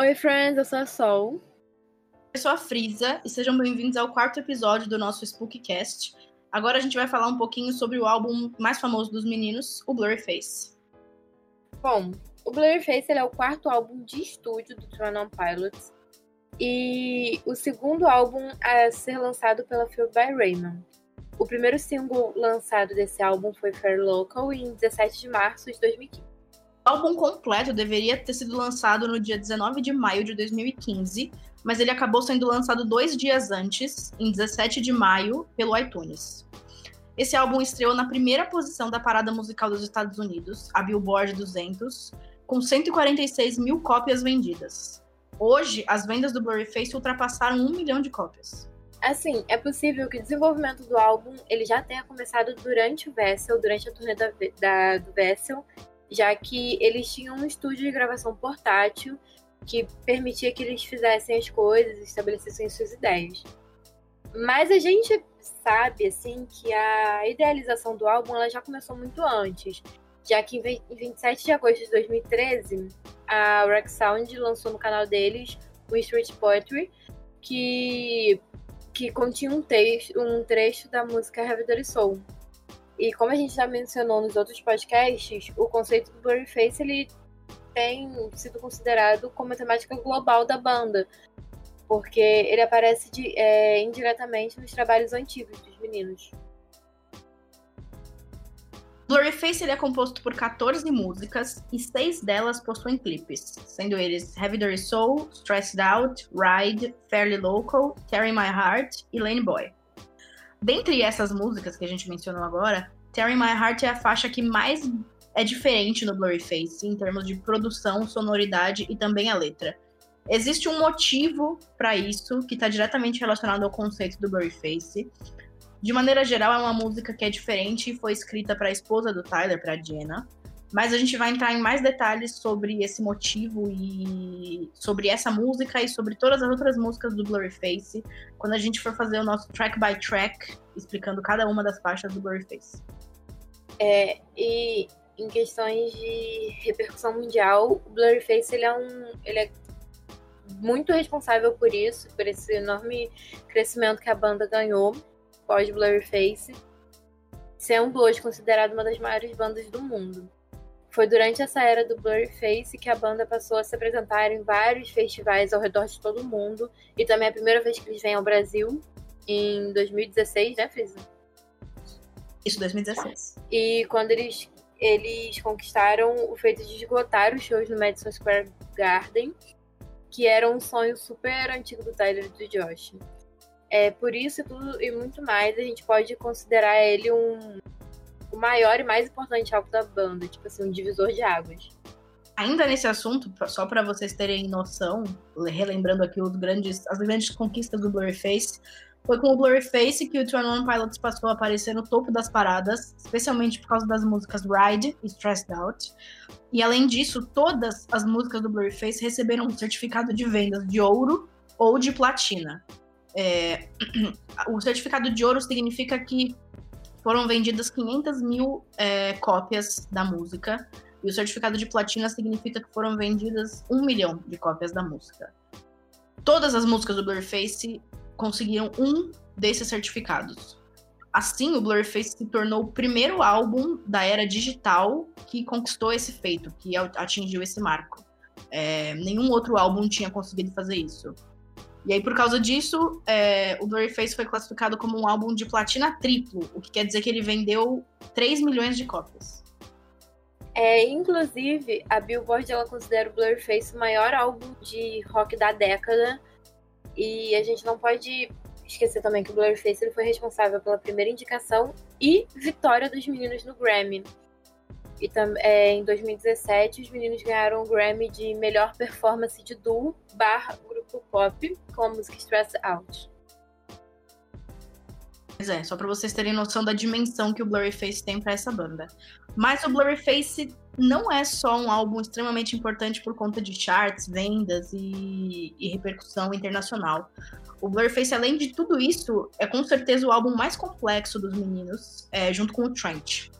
Oi, friends, eu sou a Sol. Eu sou a Frisa e sejam bem-vindos ao quarto episódio do nosso Spookcast. Agora a gente vai falar um pouquinho sobre o álbum mais famoso dos meninos, o Blurryface. Bom, o Blurryface é o quarto álbum de estúdio do Throne on Pilots e o segundo álbum a ser lançado pela Phil by Raymond. O primeiro single lançado desse álbum foi Fair Local em 17 de março de 2015. O álbum completo deveria ter sido lançado no dia 19 de maio de 2015, mas ele acabou sendo lançado dois dias antes, em 17 de maio, pelo iTunes. Esse álbum estreou na primeira posição da parada musical dos Estados Unidos, a Billboard 200, com 146 mil cópias vendidas. Hoje, as vendas do Blurryface ultrapassaram um milhão de cópias. Assim, é possível que o desenvolvimento do álbum ele já tenha começado durante o Vessel, durante a turnê da, da, do Vessel, já que eles tinham um estúdio de gravação portátil que permitia que eles fizessem as coisas, estabelecessem suas ideias. Mas a gente sabe assim que a idealização do álbum ela já começou muito antes, já que em 27 de agosto de 2013 a Rex Sound lançou no canal deles o Street Poetry, que que continha um texto, um trecho da música Dirty Soul, e como a gente já mencionou nos outros podcasts, o conceito do Blurryface ele tem sido considerado como a temática global da banda, porque ele aparece de, é, indiretamente nos trabalhos antigos dos meninos. Blurryface ele é composto por 14 músicas e seis delas possuem clipes, sendo eles Heavy Dirty Soul, Stressed Out, Ride, Fairly Local, Carry My Heart e Lane Boy. Dentre essas músicas que a gente mencionou agora, Terry My Heart é a faixa que mais é diferente no Blurryface em termos de produção, sonoridade e também a letra. Existe um motivo para isso que está diretamente relacionado ao conceito do Blurryface. De maneira geral, é uma música que é diferente e foi escrita para a esposa do Tyler, para Jenna. Mas a gente vai entrar em mais detalhes sobre esse motivo e sobre essa música e sobre todas as outras músicas do Blurryface quando a gente for fazer o nosso track by track, explicando cada uma das faixas do Blurryface. É, e em questões de repercussão mundial, o Blurryface ele é um, ele é muito responsável por isso, por esse enorme crescimento que a banda ganhou pós Blurryface, sendo hoje considerada uma das maiores bandas do mundo. Foi durante essa era do Blurryface que a banda passou a se apresentar em vários festivais ao redor de todo o mundo. E também é a primeira vez que eles vêm ao Brasil, em 2016, né, Frisa? Isso, 2016. E quando eles, eles conquistaram o feito de esgotar os shows no Madison Square Garden, que era um sonho super antigo do Tyler e do Josh. É, por isso tudo e muito mais, a gente pode considerar ele um o maior e mais importante álbum da banda, tipo assim, um divisor de águas. Ainda nesse assunto, só para vocês terem noção, relembrando aqui os grandes, as grandes conquistas do Blurryface, foi com o Blurryface que o Tron One Pilots passou a aparecer no topo das paradas, especialmente por causa das músicas Ride e Stressed Out. E além disso, todas as músicas do Blurryface receberam um certificado de vendas de ouro ou de platina. É... o certificado de ouro significa que foram vendidas 500 mil é, cópias da música. E o certificado de platina significa que foram vendidas um milhão de cópias da música. Todas as músicas do Blurface conseguiram um desses certificados. Assim, o Blurface se tornou o primeiro álbum da era digital que conquistou esse feito, que atingiu esse marco. É, nenhum outro álbum tinha conseguido fazer isso. E aí, por causa disso, é, o Blurryface foi classificado como um álbum de platina triplo, o que quer dizer que ele vendeu 3 milhões de cópias. É, inclusive, a Billboard ela considera o Blurryface o maior álbum de rock da década. E a gente não pode esquecer também que o Blurryface ele foi responsável pela primeira indicação e vitória dos meninos no Grammy. E é, em 2017, os meninos ganharam o Grammy de melhor performance de duo barra grupo pop com a música Stress Out. Pois é, só para vocês terem noção da dimensão que o Blurryface tem para essa banda. Mas o Blurryface não é só um álbum extremamente importante por conta de charts, vendas e, e repercussão internacional. O Blurryface, além de tudo isso, é com certeza o álbum mais complexo dos meninos, é, junto com o Trent.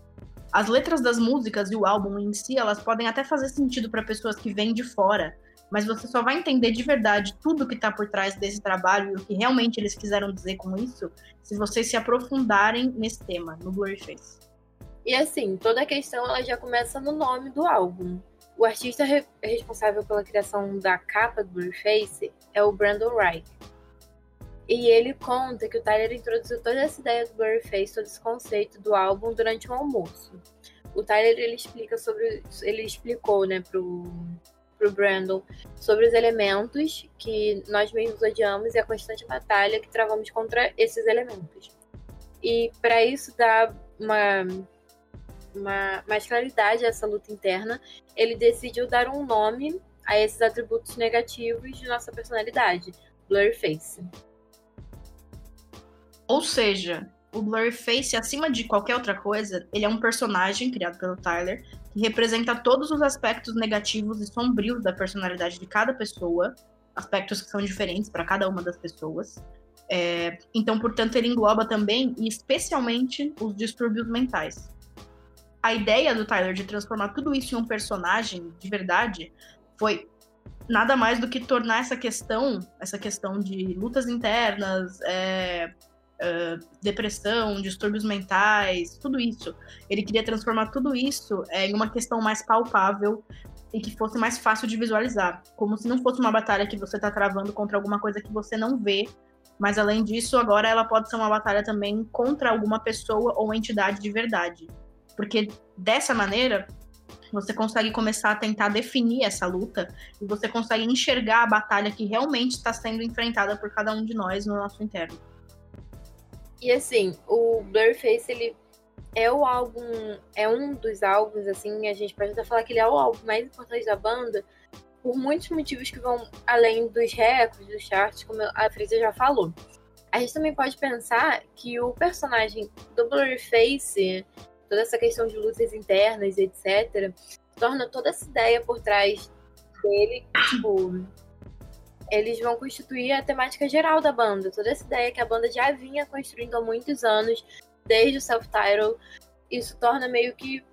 As letras das músicas e o álbum em si, elas podem até fazer sentido para pessoas que vêm de fora, mas você só vai entender de verdade tudo que está por trás desse trabalho e o que realmente eles quiseram dizer com isso se vocês se aprofundarem nesse tema, no Blurryface. E assim, toda a questão ela já começa no nome do álbum. O artista re responsável pela criação da capa do Blurryface é o Brandon Reich. E ele conta que o Tyler introduziu toda essa ideia do Blurryface, todo esse conceito do álbum durante um almoço. O Tyler ele explica sobre, ele explicou, né, pro pro Brandon sobre os elementos que nós mesmos odiamos e a constante batalha que travamos contra esses elementos. E para isso dar uma, uma mais claridade a essa luta interna, ele decidiu dar um nome a esses atributos negativos de nossa personalidade, Blurface. Ou seja, o Blurface, acima de qualquer outra coisa, ele é um personagem criado pelo Tyler que representa todos os aspectos negativos e sombrios da personalidade de cada pessoa, aspectos que são diferentes para cada uma das pessoas. É, então, portanto, ele engloba também e especialmente os distúrbios mentais. A ideia do Tyler de transformar tudo isso em um personagem de verdade foi nada mais do que tornar essa questão, essa questão de lutas internas, é, uh, depressão, distúrbios mentais, tudo isso. Ele queria transformar tudo isso é, em uma questão mais palpável e que fosse mais fácil de visualizar. Como se não fosse uma batalha que você está travando contra alguma coisa que você não vê. Mas além disso, agora ela pode ser uma batalha também contra alguma pessoa ou entidade de verdade. Porque dessa maneira, você consegue começar a tentar definir essa luta e você consegue enxergar a batalha que realmente está sendo enfrentada por cada um de nós no nosso interno. E assim, o Blurface, ele é o álbum, é um dos álbuns, assim, a gente pode até falar que ele é o álbum mais importante da banda, por muitos motivos que vão além dos recordes, dos charts, como a Frisa já falou. A gente também pode pensar que o personagem do Blurface, toda essa questão de luzes internas, etc., torna toda essa ideia por trás dele, tipo, eles vão constituir a temática geral da banda. Toda essa ideia que a banda já vinha construindo há muitos anos, desde o self-title, isso torna meio que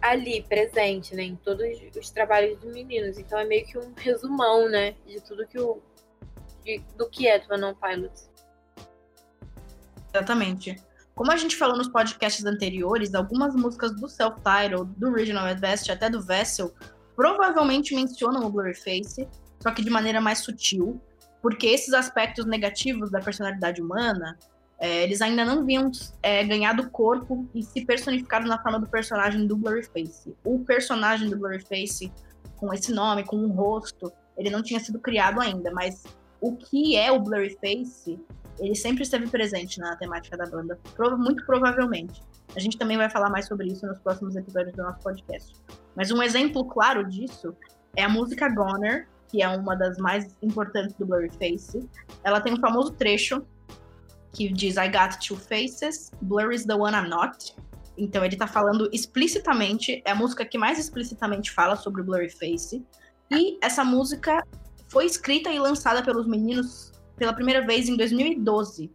ali, presente, né, em todos os trabalhos dos meninos. Então é meio que um resumão, né, de tudo que o de, do que é Twin On Pilots. Exatamente. Como a gente falou nos podcasts anteriores, algumas músicas do self-title, do Regional at Best até do Vessel provavelmente mencionam o Blurryface, só que de maneira mais sutil, porque esses aspectos negativos da personalidade humana, é, eles ainda não vinham é, ganhado corpo e se personificado na forma do personagem do Blurryface. O personagem do Blurryface, com esse nome, com um rosto, ele não tinha sido criado ainda, mas o que é o Blurryface, ele sempre esteve presente na temática da banda, muito provavelmente. A gente também vai falar mais sobre isso nos próximos episódios do nosso podcast. Mas um exemplo claro disso é a música Goner, que é uma das mais importantes do Blurryface. Ela tem um famoso trecho que diz I got two faces, Blur is the one I'm not. Então ele tá falando explicitamente, é a música que mais explicitamente fala sobre o Blurryface. E essa música foi escrita e lançada pelos meninos pela primeira vez em 2012,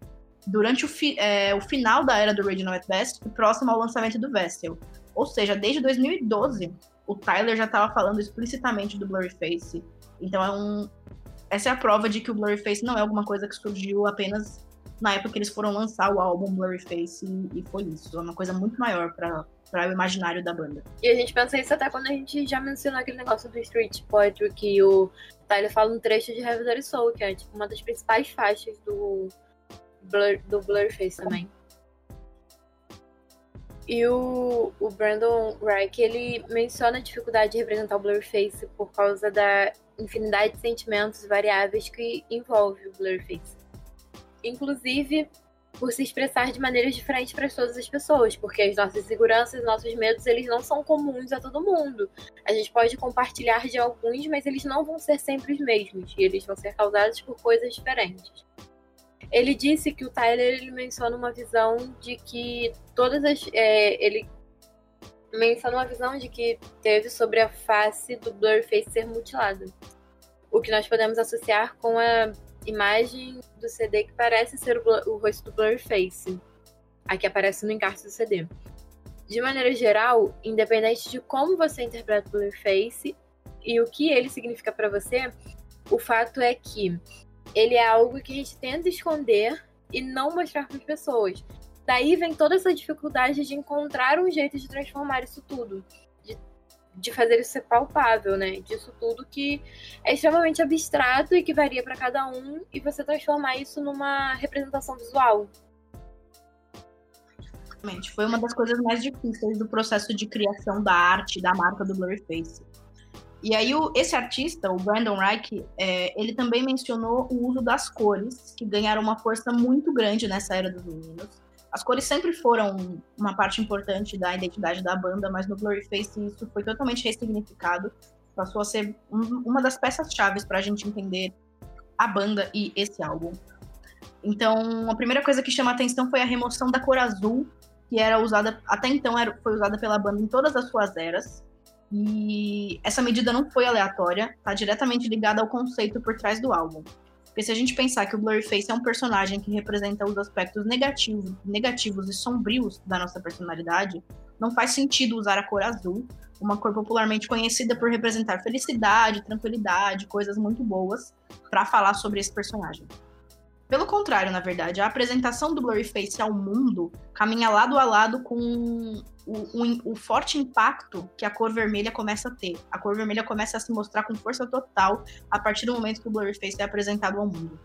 durante o, fi, é, o final da era do Original at Best, próximo ao lançamento do Vestel. Ou seja, desde 2012, o Tyler já estava falando explicitamente do Blurryface então é um. Essa é a prova de que o Blurryface não é alguma coisa que surgiu apenas na época que eles foram lançar o álbum Blurryface e, e foi isso. É uma coisa muito maior para para o imaginário da banda. E a gente pensa isso até quando a gente já mencionou aquele negócio do Street Poetry, que o Tyler fala um trecho de Heavy Soul, que é tipo, uma das principais faixas do, Blur, do Blurface também. E o, o Brandon Reich, ele menciona a dificuldade de representar o Blurface por causa da infinidade de sentimentos variáveis que envolve o Blurface. Inclusive, por se expressar de maneiras diferentes para todas as pessoas, porque as nossas inseguranças, nossos medos, eles não são comuns a todo mundo. A gente pode compartilhar de alguns, mas eles não vão ser sempre os mesmos, e eles vão ser causados por coisas diferentes. Ele disse que o Tyler ele menciona uma visão de que todas as. É, ele menciona uma visão de que teve sobre a face do Blurface ser mutilada. O que nós podemos associar com a imagem do CD que parece ser o, o rosto do Blurface, a que aparece no encarte do CD. De maneira geral, independente de como você interpreta o Blurface, e o que ele significa para você, o fato é que ele é algo que a gente tenta esconder e não mostrar para as pessoas. Daí vem toda essa dificuldade de encontrar um jeito de transformar isso tudo, de, de fazer isso ser palpável, né? Disso tudo que é extremamente abstrato e que varia para cada um e você transformar isso numa representação visual. Foi uma das coisas mais difíceis do processo de criação da arte, da marca do Blurryface. E aí, o, esse artista, o Brandon Reich, é, ele também mencionou o uso das cores, que ganharam uma força muito grande nessa era dos meninos. As cores sempre foram uma parte importante da identidade da banda, mas no Blurryface isso foi totalmente ressignificado. Passou a ser um, uma das peças-chave para a gente entender a banda e esse álbum. Então, a primeira coisa que chama atenção foi a remoção da cor azul, que era usada até então era, foi usada pela banda em todas as suas eras. E essa medida não foi aleatória, está diretamente ligada ao conceito por trás do álbum. Porque se a gente pensar que o Blurryface é um personagem que representa os aspectos negativos, negativos e sombrios da nossa personalidade, não faz sentido usar a cor azul, uma cor popularmente conhecida por representar felicidade, tranquilidade, coisas muito boas, para falar sobre esse personagem. Pelo contrário, na verdade, a apresentação do Blurryface ao mundo caminha lado a lado com o, o, o, forte impacto que a cor vermelha começa a ter. A cor vermelha começa a se mostrar com força total a partir do momento que o Blurryface é apresentado ao mundo.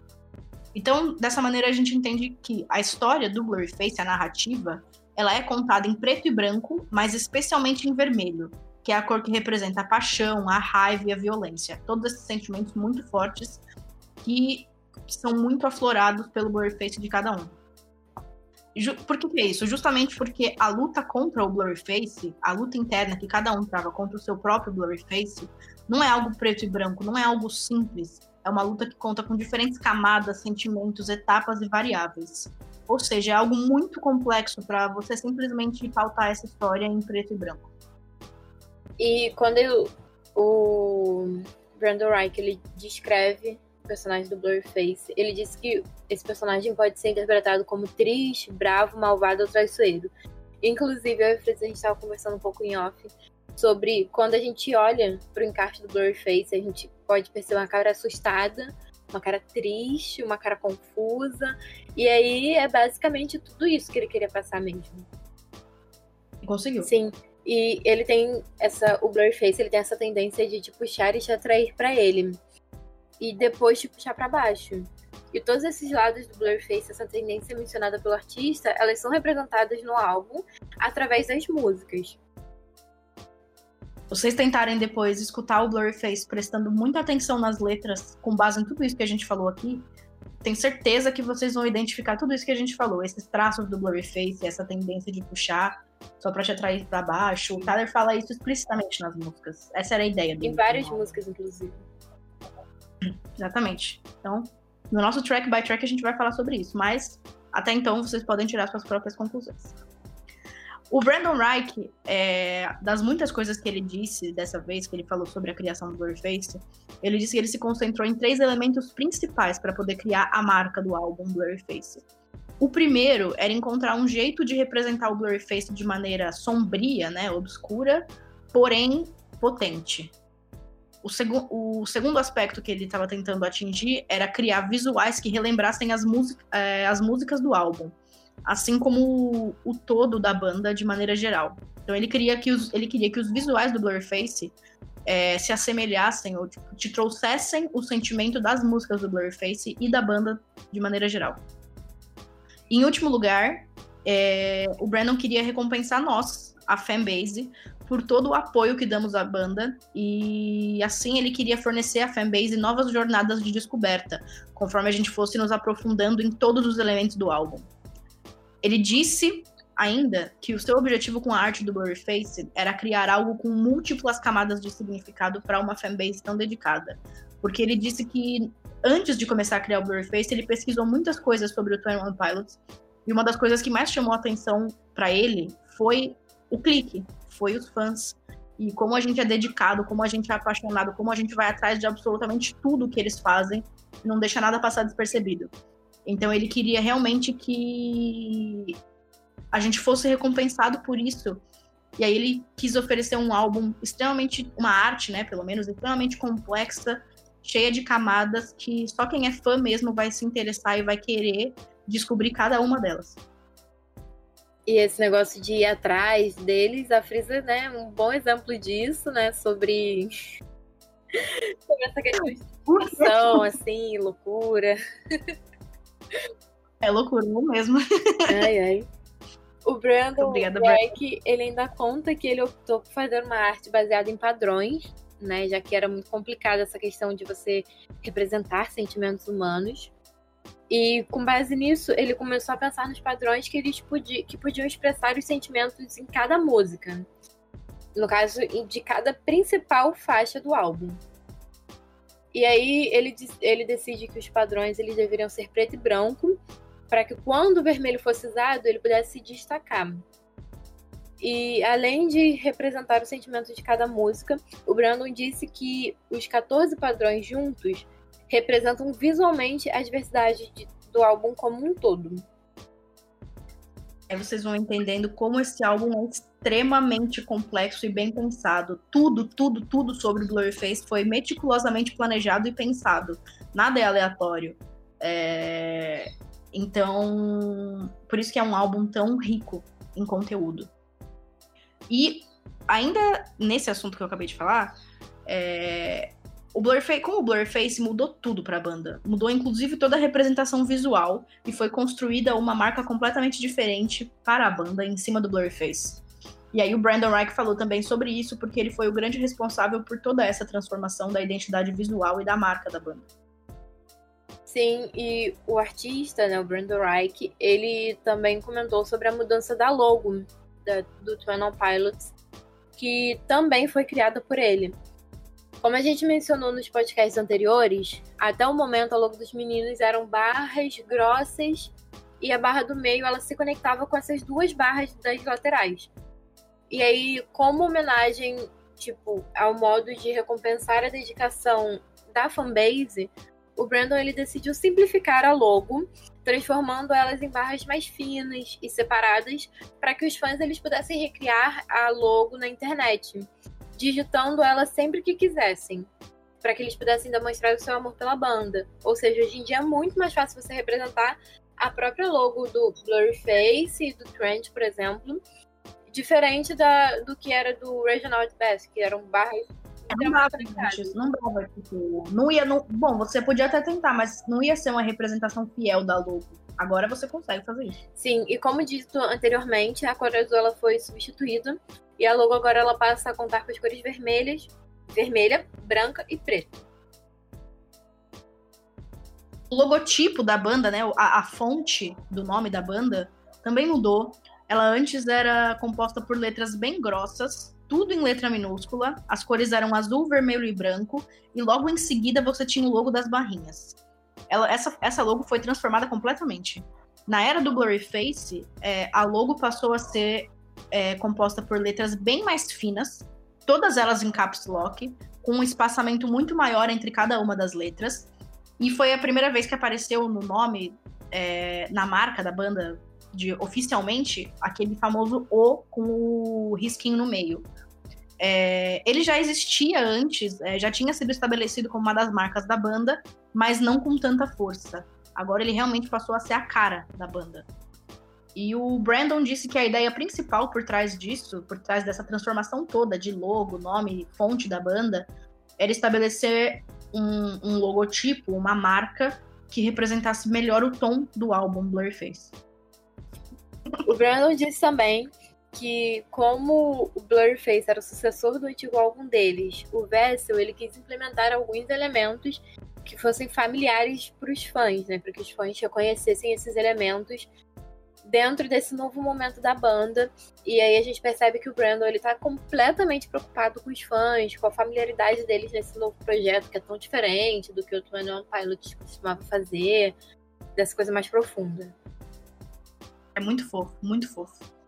Então, dessa maneira, a gente entende que a história do Blurryface, a narrativa, ela é contada em preto e branco, mas especialmente em vermelho, que é a cor que representa a paixão, a raiva e a violência. Todos esses sentimentos muito fortes que são muito aflorados pelo Blurryface de cada um. Por que, que, é isso? Justamente porque a luta contra o Blurryface, a luta interna que cada um trava contra o seu próprio Blurryface, não é algo preto e branco, não é algo simples. É uma luta que conta com diferentes camadas, sentimentos, etapas e variáveis. Ou seja, é algo muito complexo para você simplesmente pautar essa história em preto e branco. E quando eu, o Brandon Reich ele descreve personagem do Blurface, ele disse que esse personagem pode ser interpretado como triste, bravo, malvado ou traiçoeiro. Inclusive, eu e a Fritz, a gente estava conversando um pouco em off sobre quando a gente olha para o encarte do Blurface, a gente pode perceber uma cara assustada, uma cara triste, uma cara confusa. E aí é basicamente tudo isso que ele queria passar mesmo. Conseguiu. Sim. E ele tem essa. O Blurface ele tem essa tendência de te puxar e te atrair para ele e depois te puxar para baixo. E todos esses lados do Blurface, essa tendência mencionada pelo artista, elas são representadas no álbum através das músicas. Vocês tentarem depois escutar o Blurface prestando muita atenção nas letras, com base em tudo isso que a gente falou aqui, tenho certeza que vocês vão identificar tudo isso que a gente falou, esses traços do Blurryface, essa tendência de puxar só pra te atrair para baixo. O Tyler fala isso explicitamente nas músicas. Essa era a ideia dele. Em várias músicas, inclusive. Exatamente. Então, no nosso track by track a gente vai falar sobre isso, mas até então vocês podem tirar suas próprias conclusões. O Brandon Reich, é, das muitas coisas que ele disse dessa vez, que ele falou sobre a criação do Blurface, ele disse que ele se concentrou em três elementos principais para poder criar a marca do álbum Blurface. O primeiro era encontrar um jeito de representar o Blurface de maneira sombria, né, obscura, porém potente. O, segu o segundo aspecto que ele estava tentando atingir era criar visuais que relembrassem as, é, as músicas do álbum, assim como o, o, todo da banda de maneira geral. Então ele queria que os, ele queria que os visuais do Blurface é, se assemelhassem ou tipo, te trouxessem o sentimento das músicas do Blurface e da banda de maneira geral. Em último lugar, é, o Brandon queria recompensar nós, a fanbase, por todo o apoio que damos à banda. E assim ele queria fornecer à fanbase novas jornadas de descoberta, conforme a gente fosse nos aprofundando em todos os elementos do álbum. Ele disse ainda que o seu objetivo com a arte do Blurryface era criar algo com múltiplas camadas de significado para uma fanbase tão dedicada, porque ele disse que antes de começar a criar o Blurryface ele pesquisou muitas coisas sobre o Twenty One Pilots e uma das coisas que mais chamou a atenção para ele foi o clique, foi os fãs. E como a gente é dedicado, como a gente é apaixonado, como a gente vai atrás de absolutamente tudo que eles fazem, não deixa nada passar despercebido. Então ele queria realmente que a gente fosse recompensado por isso E aí ele quis oferecer um álbum extremamente, uma arte, né, pelo menos, extremamente complexa, cheia de camadas que só quem é fã mesmo vai se interessar e vai querer descobrir cada uma delas. E esse negócio de ir atrás deles, a Frisa, né, um bom exemplo disso, né, sobre, sobre essa questão de discussão, assim, loucura. É loucura mesmo. Ai, ai. O Brandon Obrigada, ele ainda conta que ele optou por fazer uma arte baseada em padrões, né? Já que era muito complicada essa questão de você representar sentimentos humanos. E com base nisso, ele começou a pensar nos padrões que eles podiam, que podiam expressar os sentimentos em cada música. No caso, de cada principal faixa do álbum. E aí ele, ele decide que os padrões eles deveriam ser preto e branco, para que quando o vermelho fosse usado, ele pudesse se destacar. E além de representar o sentimento de cada música, o Brandon disse que os 14 padrões juntos representam visualmente a diversidade de, do álbum como um todo. Aí vocês vão entendendo como esse álbum é extremamente complexo e bem pensado. Tudo, tudo, tudo sobre Blurryface foi meticulosamente planejado e pensado. Nada é aleatório. É... Então, por isso que é um álbum tão rico em conteúdo. E ainda nesse assunto que eu acabei de falar, é, o Blurface, como o Blurface mudou tudo para a banda, mudou inclusive toda a representação visual e foi construída uma marca completamente diferente para a banda em cima do Blurface. E aí o Brandon Reich falou também sobre isso porque ele foi o grande responsável por toda essa transformação da identidade visual e da marca da banda. Sim, e o artista, né, o Brandon Reich, ele também comentou sobre a mudança da logo da, do Twin Pilots, que também foi criada por ele. Como a gente mencionou nos podcasts anteriores, até o momento a logo dos meninos eram barras grossas e a barra do meio ela se conectava com essas duas barras das laterais. E aí, como homenagem, tipo, ao modo de recompensar a dedicação da fanbase, o Brandon ele decidiu simplificar a logo, transformando elas em barras mais finas e separadas, para que os fãs eles pudessem recriar a logo na internet, digitando ela sempre que quisessem, para que eles pudessem demonstrar o seu amor pela banda. Ou seja, hoje em dia é muito mais fácil você representar a própria logo do Blurryface e do Trent, por exemplo, diferente da, do que era do Reginald Best, que eram barras não dava, gente, não dava, tipo, não ia, não, bom, você podia até tentar, mas não ia ser uma representação fiel da logo. Agora você consegue fazer isso. Sim, e como dito anteriormente, a cor azul ela foi substituída e a logo agora ela passa a contar com as cores vermelhas, vermelha, branca e preta. O logotipo da banda, né, a, a fonte do nome da banda também mudou. Ela antes era composta por letras bem grossas tudo em letra minúscula, as cores eram azul, vermelho e branco, e logo em seguida você tinha o logo das barrinhas. Ela, essa, essa logo foi transformada completamente. Na era do Blurryface, é, a logo passou a ser é, composta por letras bem mais finas, todas elas em caps lock, com um espaçamento muito maior entre cada uma das letras. E foi a primeira vez que apareceu no nome, é, na marca da banda, de oficialmente aquele famoso O com o risquinho no meio. É, ele já existia antes, é, já tinha sido estabelecido como uma das marcas da banda, mas não com tanta força. Agora ele realmente passou a ser a cara da banda. E o Brandon disse que a ideia principal por trás disso, por trás dessa transformação toda de logo, nome, fonte da banda, era estabelecer um, um logotipo, uma marca que representasse melhor o tom do álbum Blurface. O Brandon disse também que como o Blurface era o sucessor do antigo álbum deles, o Vessel ele quis implementar alguns elementos que fossem familiares para os fãs, né, para que os fãs reconhecessem esses elementos dentro desse novo momento da banda. E aí a gente percebe que o Brandon ele tá completamente preocupado com os fãs, com a familiaridade deles nesse novo projeto que é tão diferente do que o Twenty One Pilots costumava fazer, dessa coisa mais profunda. É muito fofo, muito fofo.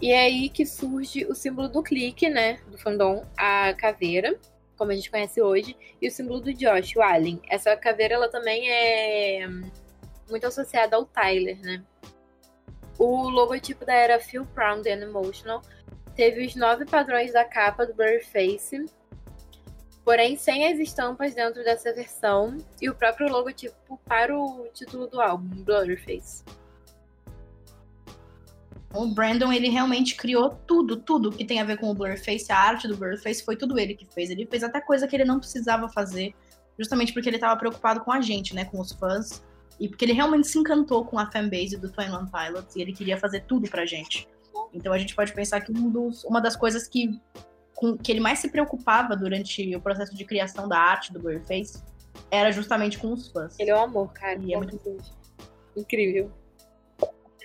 E é aí que surge o símbolo do clique, né? Do fandom, a caveira, como a gente conhece hoje, e o símbolo do Josh, o Alien. Essa caveira, ela também é muito associada ao Tyler, né? O logotipo da era Feel Proud and Emotional teve os nove padrões da capa do Blurryface, porém sem as estampas dentro dessa versão e o próprio logotipo para o título do álbum, Blurryface. O Brandon, ele realmente criou tudo, tudo que tem a ver com o Blurface, a arte do Blurface, foi tudo ele que fez. Ele fez até coisa que ele não precisava fazer, justamente porque ele estava preocupado com a gente, né, com os fãs, e porque ele realmente se encantou com a fanbase do Twin One Pilots, e ele queria fazer tudo pra gente. Então a gente pode pensar que um dos, uma das coisas que, com, que ele mais se preocupava durante o processo de criação da arte do Blurface era justamente com os fãs. Ele é o amor, cara. E é muito incrível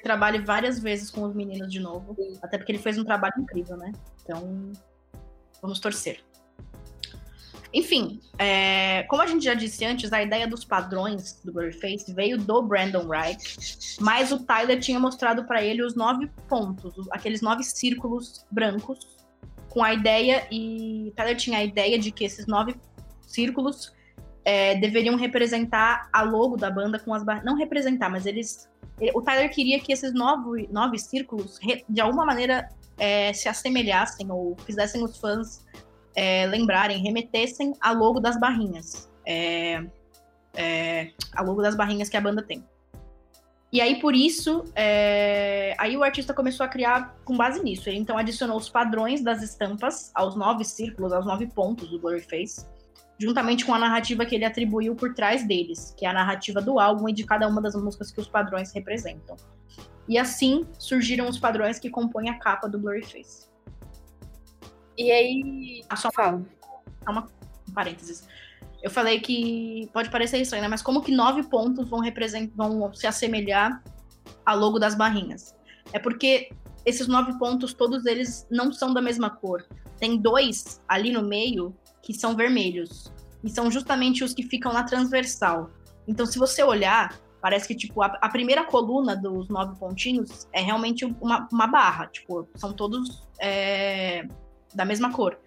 trabalhe várias vezes com os meninos de novo. Até porque ele fez um trabalho incrível, né? Então, vamos torcer. Enfim, é, como a gente já disse antes, a ideia dos padrões do Blurface veio do Brandon Wright, mas o Tyler tinha mostrado para ele os nove pontos, aqueles nove círculos brancos, com a ideia, e Tyler tinha a ideia de que esses nove círculos é, deveriam representar a logo da banda com as barras. Não representar, mas eles o Tyler queria que esses nove, nove círculos, de alguma maneira, é, se assemelhassem ou fizessem os fãs é, lembrarem, remetessem a logo das barrinhas. É, é, a logo das barrinhas que a banda tem. E aí, por isso, é, aí o artista começou a criar com base nisso. Ele então adicionou os padrões das estampas aos nove círculos, aos nove pontos do Blurryface juntamente com a narrativa que ele atribuiu por trás deles, que é a narrativa do álbum e de cada uma das músicas que os padrões representam. E assim surgiram os padrões que compõem a capa do Blurryface. E aí. Ah, só fala. Uma, um parênteses. Eu falei que pode parecer estranho, né? Mas como que nove pontos vão, representar, vão se assemelhar ao logo das barrinhas? É porque esses nove pontos, todos eles não são da mesma cor. Tem dois ali no meio que são vermelhos. E são justamente os que ficam na transversal. Então, se você olhar, parece que tipo a, a primeira coluna dos nove pontinhos é realmente uma, uma barra. Tipo, são todos é, da mesma cor.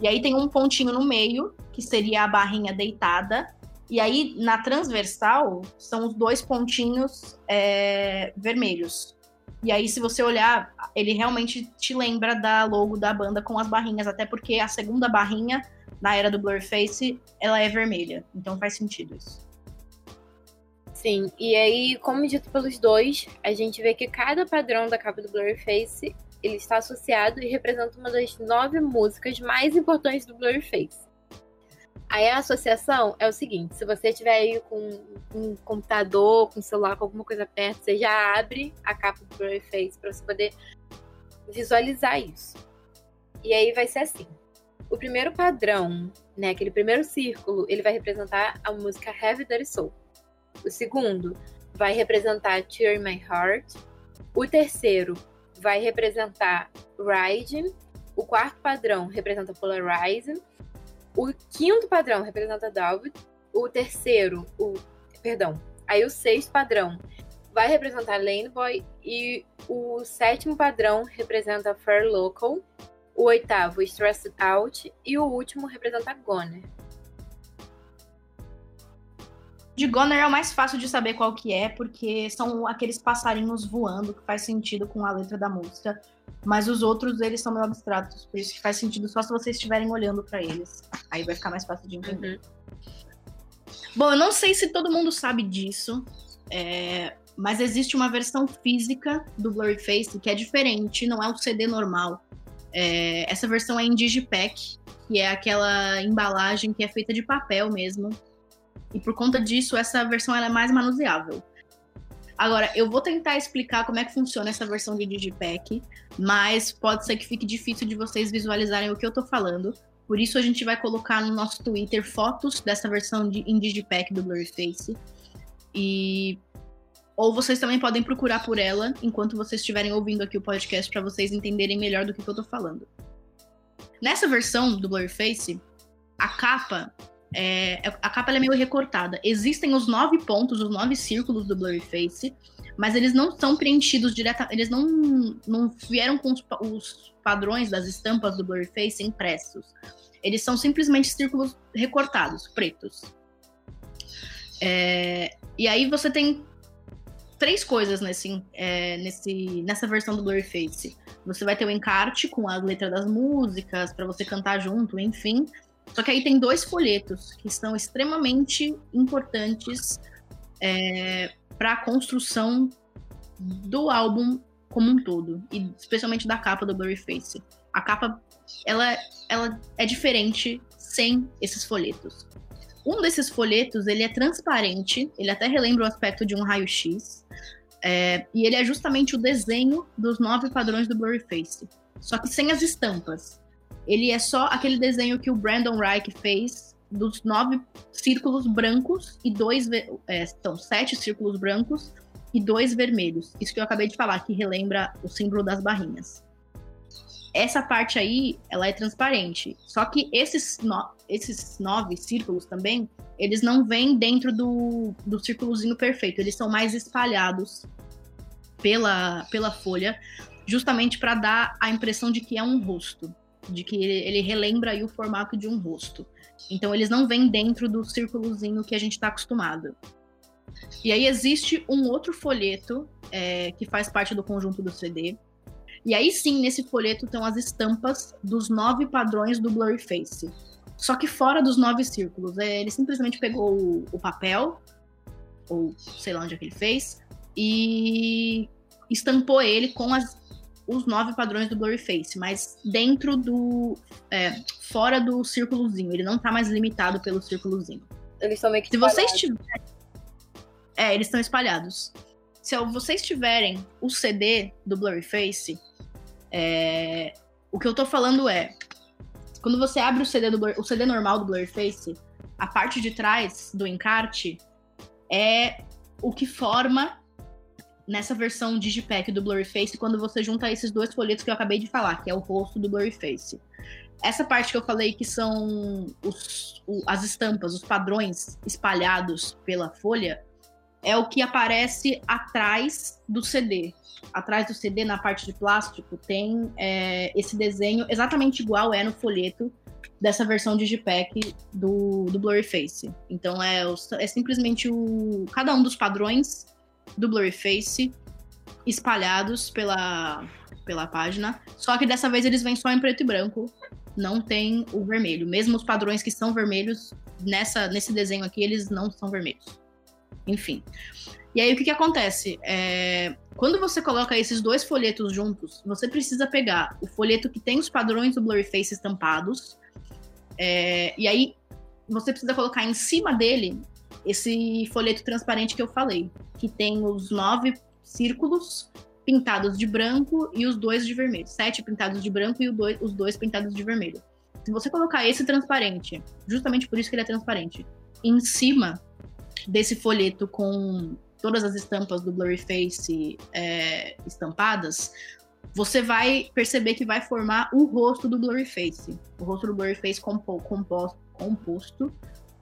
E aí tem um pontinho no meio, que seria a barrinha deitada. E aí, na transversal, são os dois pontinhos é, vermelhos. E aí, se você olhar, ele realmente te lembra da logo da banda com as barrinhas, até porque a segunda barrinha na era do Blurface, ela é vermelha. Então faz sentido isso. Sim, e aí, como dito pelos dois, a gente vê que cada padrão da capa do Blurface ele está associado e representa uma das nove músicas mais importantes do Blurface. Aí a associação é o seguinte: se você estiver aí com um computador, com um celular, com alguma coisa perto, você já abre a capa do Blurface para você poder visualizar isso. E aí vai ser assim: o primeiro padrão, né, aquele primeiro círculo, ele vai representar a música Heavy Dirty Soul. O segundo vai representar Tear My Heart. O terceiro vai representar Ride. O quarto padrão representa Polarize. O quinto padrão representa David. O terceiro, o perdão, aí o sexto padrão vai representar Lane Boy e o sétimo padrão representa Fair Local o oitavo, Stressed Out, e o último representa Goner. De Goner é o mais fácil de saber qual que é, porque são aqueles passarinhos voando, que faz sentido com a letra da música. Mas os outros, eles são meio abstratos, por isso que faz sentido só se vocês estiverem olhando para eles. Aí vai ficar mais fácil de entender. Uhum. Bom, eu não sei se todo mundo sabe disso, é... mas existe uma versão física do Blurryface que é diferente, não é um CD normal. É, essa versão é em Digipack, que é aquela embalagem que é feita de papel mesmo. E por conta disso, essa versão é mais manuseável. Agora, eu vou tentar explicar como é que funciona essa versão de Digipack, mas pode ser que fique difícil de vocês visualizarem o que eu tô falando. Por isso, a gente vai colocar no nosso Twitter fotos dessa versão de, em Digipack do Blurryface. E ou vocês também podem procurar por ela enquanto vocês estiverem ouvindo aqui o podcast para vocês entenderem melhor do que, que eu tô falando. Nessa versão do Blurface, a capa é, a capa é meio recortada. Existem os nove pontos, os nove círculos do Blurface, mas eles não são preenchidos diretamente. Eles não, não vieram com os, os padrões das estampas do Blurface impressos. Eles são simplesmente círculos recortados, pretos. É, e aí você tem três coisas nesse, é, nesse, nessa versão do Blurryface. Você vai ter o encarte com a letra das músicas, para você cantar junto, enfim. Só que aí tem dois folhetos que são extremamente importantes é, para a construção do álbum como um todo, e especialmente da capa do Blurryface. A capa, ela, ela é diferente sem esses folhetos. Um desses folhetos, ele é transparente, ele até relembra o aspecto de um raio-x, é, e ele é justamente o desenho dos nove padrões do Blurryface, só que sem as estampas. Ele é só aquele desenho que o Brandon Reich fez dos nove círculos brancos e dois, é, são sete círculos brancos e dois vermelhos. Isso que eu acabei de falar, que relembra o símbolo das barrinhas. Essa parte aí, ela é transparente. Só que esses, no, esses nove círculos também, eles não vêm dentro do, do círculozinho perfeito. Eles são mais espalhados pela, pela folha, justamente para dar a impressão de que é um rosto. De que ele, ele relembra o formato de um rosto. Então, eles não vêm dentro do círculozinho que a gente está acostumado. E aí existe um outro folheto é, que faz parte do conjunto do CD, e aí sim, nesse folheto estão as estampas dos nove padrões do Blurryface. Só que fora dos nove círculos. É, ele simplesmente pegou o, o papel, ou sei lá onde é que ele fez, e estampou ele com as, os nove padrões do Blurryface, mas dentro do. É, fora do círculozinho. Ele não tá mais limitado pelo círculozinho. Eles estão meio que Se vocês tiverem. É, eles estão espalhados. Se vocês tiverem o CD do Blurryface, é... O que eu tô falando é, quando você abre o CD, do o CD normal do Blurface, a parte de trás do encarte é o que forma nessa versão Digipack do Blurryface quando você junta esses dois folhetos que eu acabei de falar, que é o rosto do Blurryface. Essa parte que eu falei que são os, o, as estampas, os padrões espalhados pela folha, é o que aparece atrás do CD. Atrás do CD, na parte de plástico, tem é, esse desenho exatamente igual é no folheto dessa versão Digipack do, do Blurryface. Então é, é simplesmente o, cada um dos padrões do Blurryface espalhados pela, pela página. Só que dessa vez eles vêm só em preto e branco, não tem o vermelho. Mesmo os padrões que são vermelhos, nessa, nesse desenho aqui, eles não são vermelhos. Enfim. E aí o que, que acontece? É, quando você coloca esses dois folhetos juntos, você precisa pegar o folheto que tem os padrões do Blurryface estampados, é, e aí você precisa colocar em cima dele esse folheto transparente que eu falei, que tem os nove círculos pintados de branco e os dois de vermelho. Sete pintados de branco e dois, os dois pintados de vermelho. Se você colocar esse transparente, justamente por isso que ele é transparente, em cima desse folheto com todas as estampas do Blurryface é, estampadas, você vai perceber que vai formar o rosto do Blurryface. O rosto do Blurryface compo composto, composto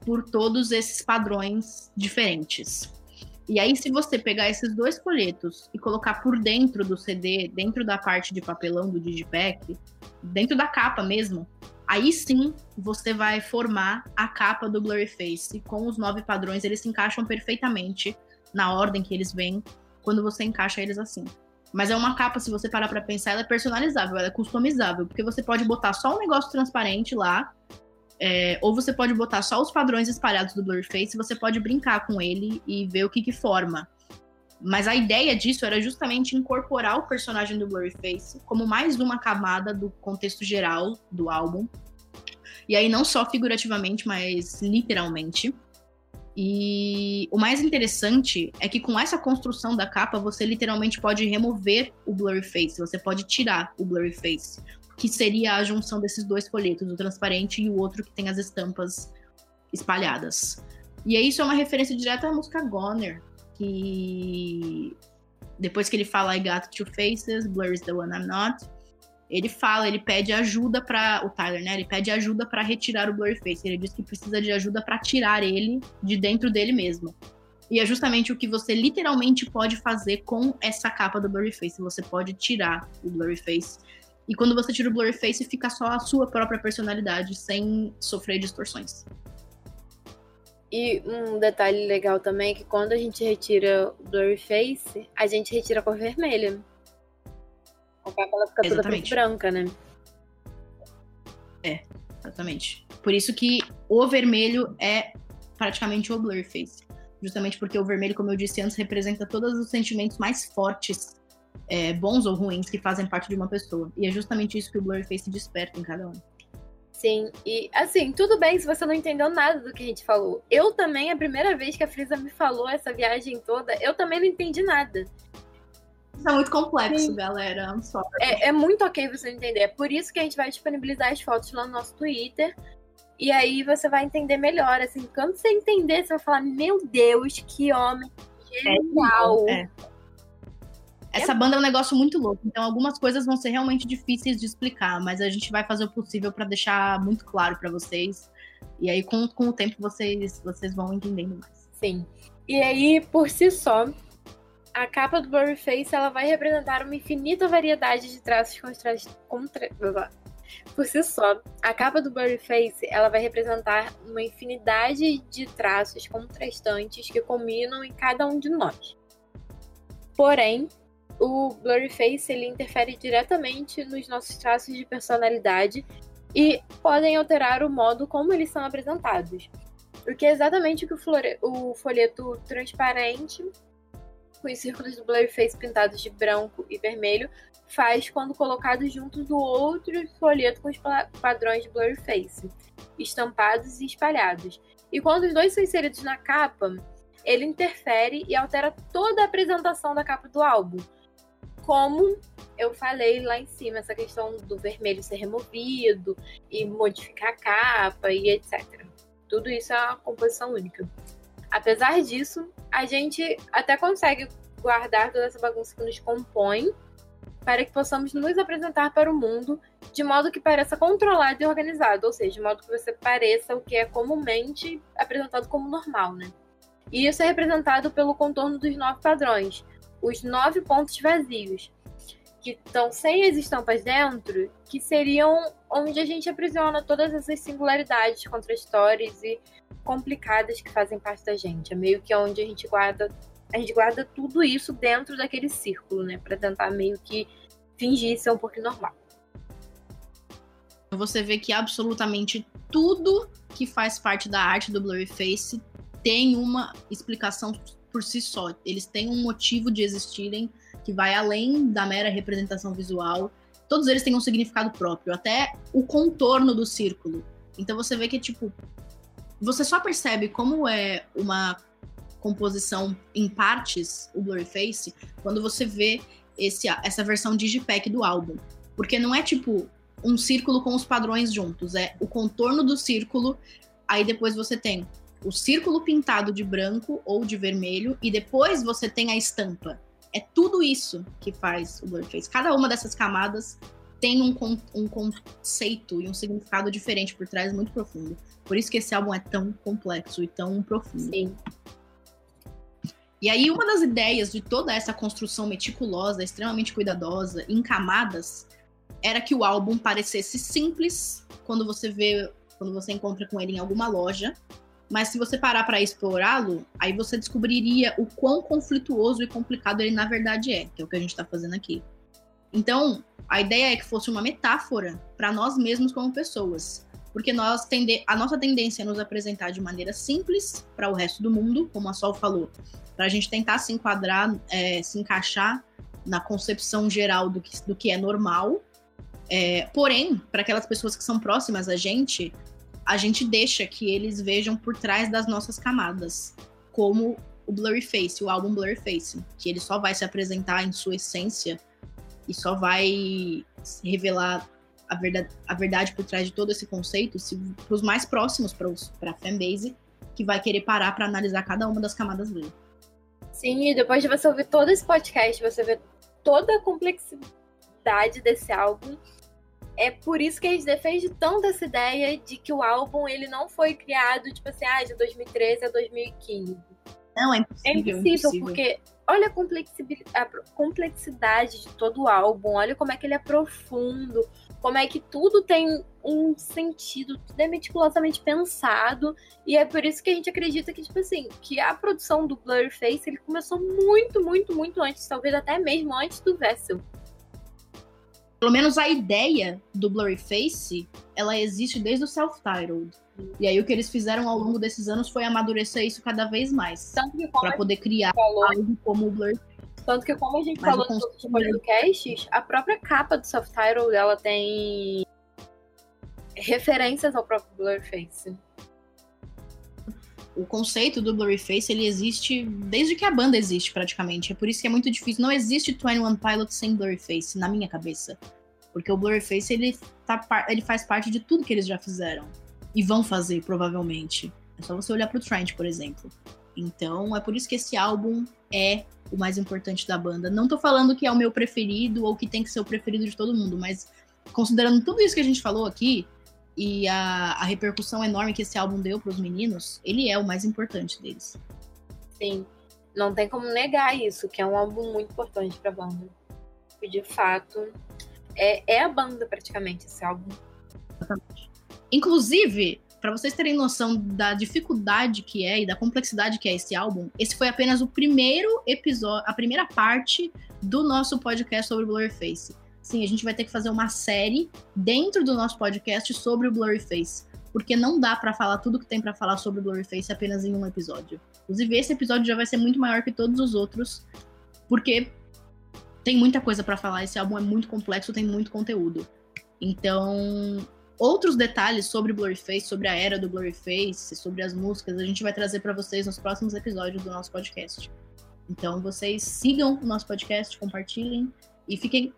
por todos esses padrões diferentes. E aí, se você pegar esses dois folhetos e colocar por dentro do CD, dentro da parte de papelão do Digipack, dentro da capa mesmo, Aí sim você vai formar a capa do Blurryface com os nove padrões, eles se encaixam perfeitamente na ordem que eles vêm quando você encaixa eles assim. Mas é uma capa, se você parar para pensar, ela é personalizável, ela é customizável, porque você pode botar só um negócio transparente lá, é, ou você pode botar só os padrões espalhados do Blurryface, você pode brincar com ele e ver o que, que forma. Mas a ideia disso era justamente incorporar o personagem do Blurryface como mais uma camada do contexto geral do álbum. E aí não só figurativamente, mas literalmente. E o mais interessante é que com essa construção da capa, você literalmente pode remover o Blurryface, você pode tirar o Blurryface, que seria a junção desses dois folhetos, o transparente e o outro que tem as estampas espalhadas. E aí isso é uma referência direta à música Goner, que depois que ele fala I got two faces, Blur is the one I'm not, ele fala, ele pede ajuda para o Tyler, né? Ele pede ajuda para retirar o Blurface. Ele diz que precisa de ajuda para tirar ele de dentro dele mesmo. E é justamente o que você literalmente pode fazer com essa capa do Blurryface. Você pode tirar o Blurryface. E quando você tira o Blurryface, fica só a sua própria personalidade, sem sofrer distorções. E um detalhe legal também é que quando a gente retira o Blurry Face, a gente retira a cor vermelha. A capa ela fica toda preta e branca, né? É, exatamente. Por isso que o vermelho é praticamente o Blurry Face. Justamente porque o vermelho, como eu disse antes, representa todos os sentimentos mais fortes, é, bons ou ruins, que fazem parte de uma pessoa. E é justamente isso que o Blurry Face desperta em cada um. Sim, e assim, tudo bem se você não entendeu nada do que a gente falou. Eu também, a primeira vez que a Frisa me falou essa viagem toda, eu também não entendi nada. Isso é muito complexo, Sim. galera. É, é muito ok você entender. É por isso que a gente vai disponibilizar as fotos lá no nosso Twitter. E aí você vai entender melhor. Assim, quando você entender, você vai falar: Meu Deus, que homem genial! É, é. Essa banda é um negócio muito louco, então algumas coisas vão ser realmente difíceis de explicar, mas a gente vai fazer o possível para deixar muito claro para vocês. E aí, com, com o tempo, vocês, vocês vão entendendo mais. Sim. E aí, por si só, a capa do Blurry Face ela vai representar uma infinita variedade de traços contra... Por si só, a capa do Blurry Face ela vai representar uma infinidade de traços contrastantes que combinam em cada um de nós. Porém, o Blurryface ele interfere diretamente nos nossos traços de personalidade e podem alterar o modo como eles são apresentados. O que é exatamente o que o, flore... o folheto transparente, com os círculos do Blurryface pintados de branco e vermelho, faz quando colocado junto do outro folheto com os padrões de Blurryface, estampados e espalhados. E quando os dois são inseridos na capa, ele interfere e altera toda a apresentação da capa do álbum, como eu falei lá em cima, essa questão do vermelho ser removido e modificar a capa e etc. Tudo isso é uma composição única. Apesar disso, a gente até consegue guardar toda essa bagunça que nos compõe para que possamos nos apresentar para o mundo de modo que pareça controlado e organizado, ou seja, de modo que você pareça o que é comumente apresentado como normal, né? E isso é representado pelo contorno dos nove padrões, os nove pontos vazios, que estão sem as estampas dentro, que seriam onde a gente aprisiona todas essas singularidades contraditórias e complicadas que fazem parte da gente. É meio que onde a gente guarda, a gente guarda tudo isso dentro daquele círculo, né, para tentar meio que fingir ser um pouquinho normal. Você vê que absolutamente tudo que faz parte da arte do Blurryface tem uma explicação por si só. Eles têm um motivo de existirem que vai além da mera representação visual. Todos eles têm um significado próprio, até o contorno do círculo. Então você vê que, tipo, você só percebe como é uma composição em partes, o Blurryface, quando você vê esse, essa versão digipack do álbum. Porque não é tipo um círculo com os padrões juntos, é o contorno do círculo, aí depois você tem o círculo pintado de branco ou de vermelho e depois você tem a estampa. É tudo isso que faz o Blurface. Cada uma dessas camadas tem um, um conceito e um significado diferente por trás muito profundo. Por isso que esse álbum é tão complexo e tão profundo. Sim. E aí, uma das ideias de toda essa construção meticulosa, extremamente cuidadosa, em camadas, era que o álbum parecesse simples quando você vê, quando você encontra com ele em alguma loja, mas se você parar para explorá-lo, aí você descobriria o quão conflituoso e complicado ele na verdade é, que é o que a gente está fazendo aqui. Então, a ideia é que fosse uma metáfora para nós mesmos como pessoas, porque nós tende a nossa tendência é nos apresentar de maneira simples para o resto do mundo, como a Sol falou, para a gente tentar se enquadrar, é, se encaixar na concepção geral do que, do que é normal. É, porém, para aquelas pessoas que são próximas a gente, a gente deixa que eles vejam por trás das nossas camadas, como o Blurry Face, o álbum Blurry Face, que ele só vai se apresentar em sua essência e só vai revelar a verdade, a verdade por trás de todo esse conceito para os mais próximos, para a fanbase, que vai querer parar para analisar cada uma das camadas dele. Sim, e depois de você ouvir todo esse podcast, você vê toda a complexidade desse álbum é por isso que a gente defende tanto essa ideia de que o álbum ele não foi criado, tipo assim, ah, de 2013 a 2015. Não, é impossível. É impossível, impossível. porque olha a complexidade de todo o álbum, olha como é que ele é profundo, como é que tudo tem um sentido, tudo é meticulosamente pensado, e é por isso que a gente acredita que, tipo assim, que a produção do Blurface, ele começou muito, muito, muito antes, talvez até mesmo antes do Vessel. Pelo menos a ideia do Blurryface, ela existe desde o Self-Titled. E aí o que eles fizeram ao longo desses anos foi amadurecer isso cada vez mais. para poder criar falou, algo como o. Tanto que como a gente Mas falou nos outros podcasts, a própria capa do Self-Titled, ela tem referências ao próprio Blurface. O conceito do Blurryface, ele existe desde que a banda existe, praticamente. É por isso que é muito difícil. Não existe 21 Pilots sem Blurryface, na minha cabeça. Porque o Blurryface, ele, tá, ele faz parte de tudo que eles já fizeram. E vão fazer, provavelmente. É só você olhar pro Trent, por exemplo. Então, é por isso que esse álbum é o mais importante da banda. Não tô falando que é o meu preferido ou que tem que ser o preferido de todo mundo, mas considerando tudo isso que a gente falou aqui, e a, a repercussão enorme que esse álbum deu para os meninos, ele é o mais importante deles. Sim, não tem como negar isso, que é um álbum muito importante para a banda. E de fato, é, é a banda praticamente esse álbum. Exatamente. Inclusive, para vocês terem noção da dificuldade que é e da complexidade que é esse álbum, esse foi apenas o primeiro episódio, a primeira parte do nosso podcast sobre Blurface. Sim, a gente vai ter que fazer uma série dentro do nosso podcast sobre o Blurryface. Porque não dá para falar tudo que tem para falar sobre o Blurryface apenas em um episódio. Inclusive, esse episódio já vai ser muito maior que todos os outros, porque tem muita coisa para falar. Esse álbum é muito complexo, tem muito conteúdo. Então, outros detalhes sobre Blurryface, sobre a era do Blurryface, sobre as músicas, a gente vai trazer para vocês nos próximos episódios do nosso podcast. Então, vocês sigam o nosso podcast, compartilhem e fiquem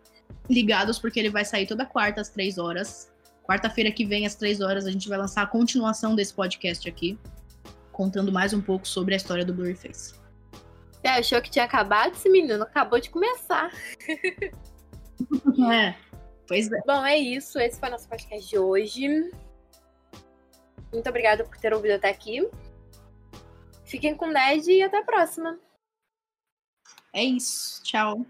ligados, porque ele vai sair toda quarta às três horas. Quarta-feira que vem, às três horas, a gente vai lançar a continuação desse podcast aqui, contando mais um pouco sobre a história do Blurryface. Você achou que tinha acabado esse menino? Acabou de começar. é, pois é. Bom, é isso. Esse foi o nosso podcast de hoje. Muito obrigada por ter ouvido até aqui. Fiquem com Ned e até a próxima. É isso. Tchau.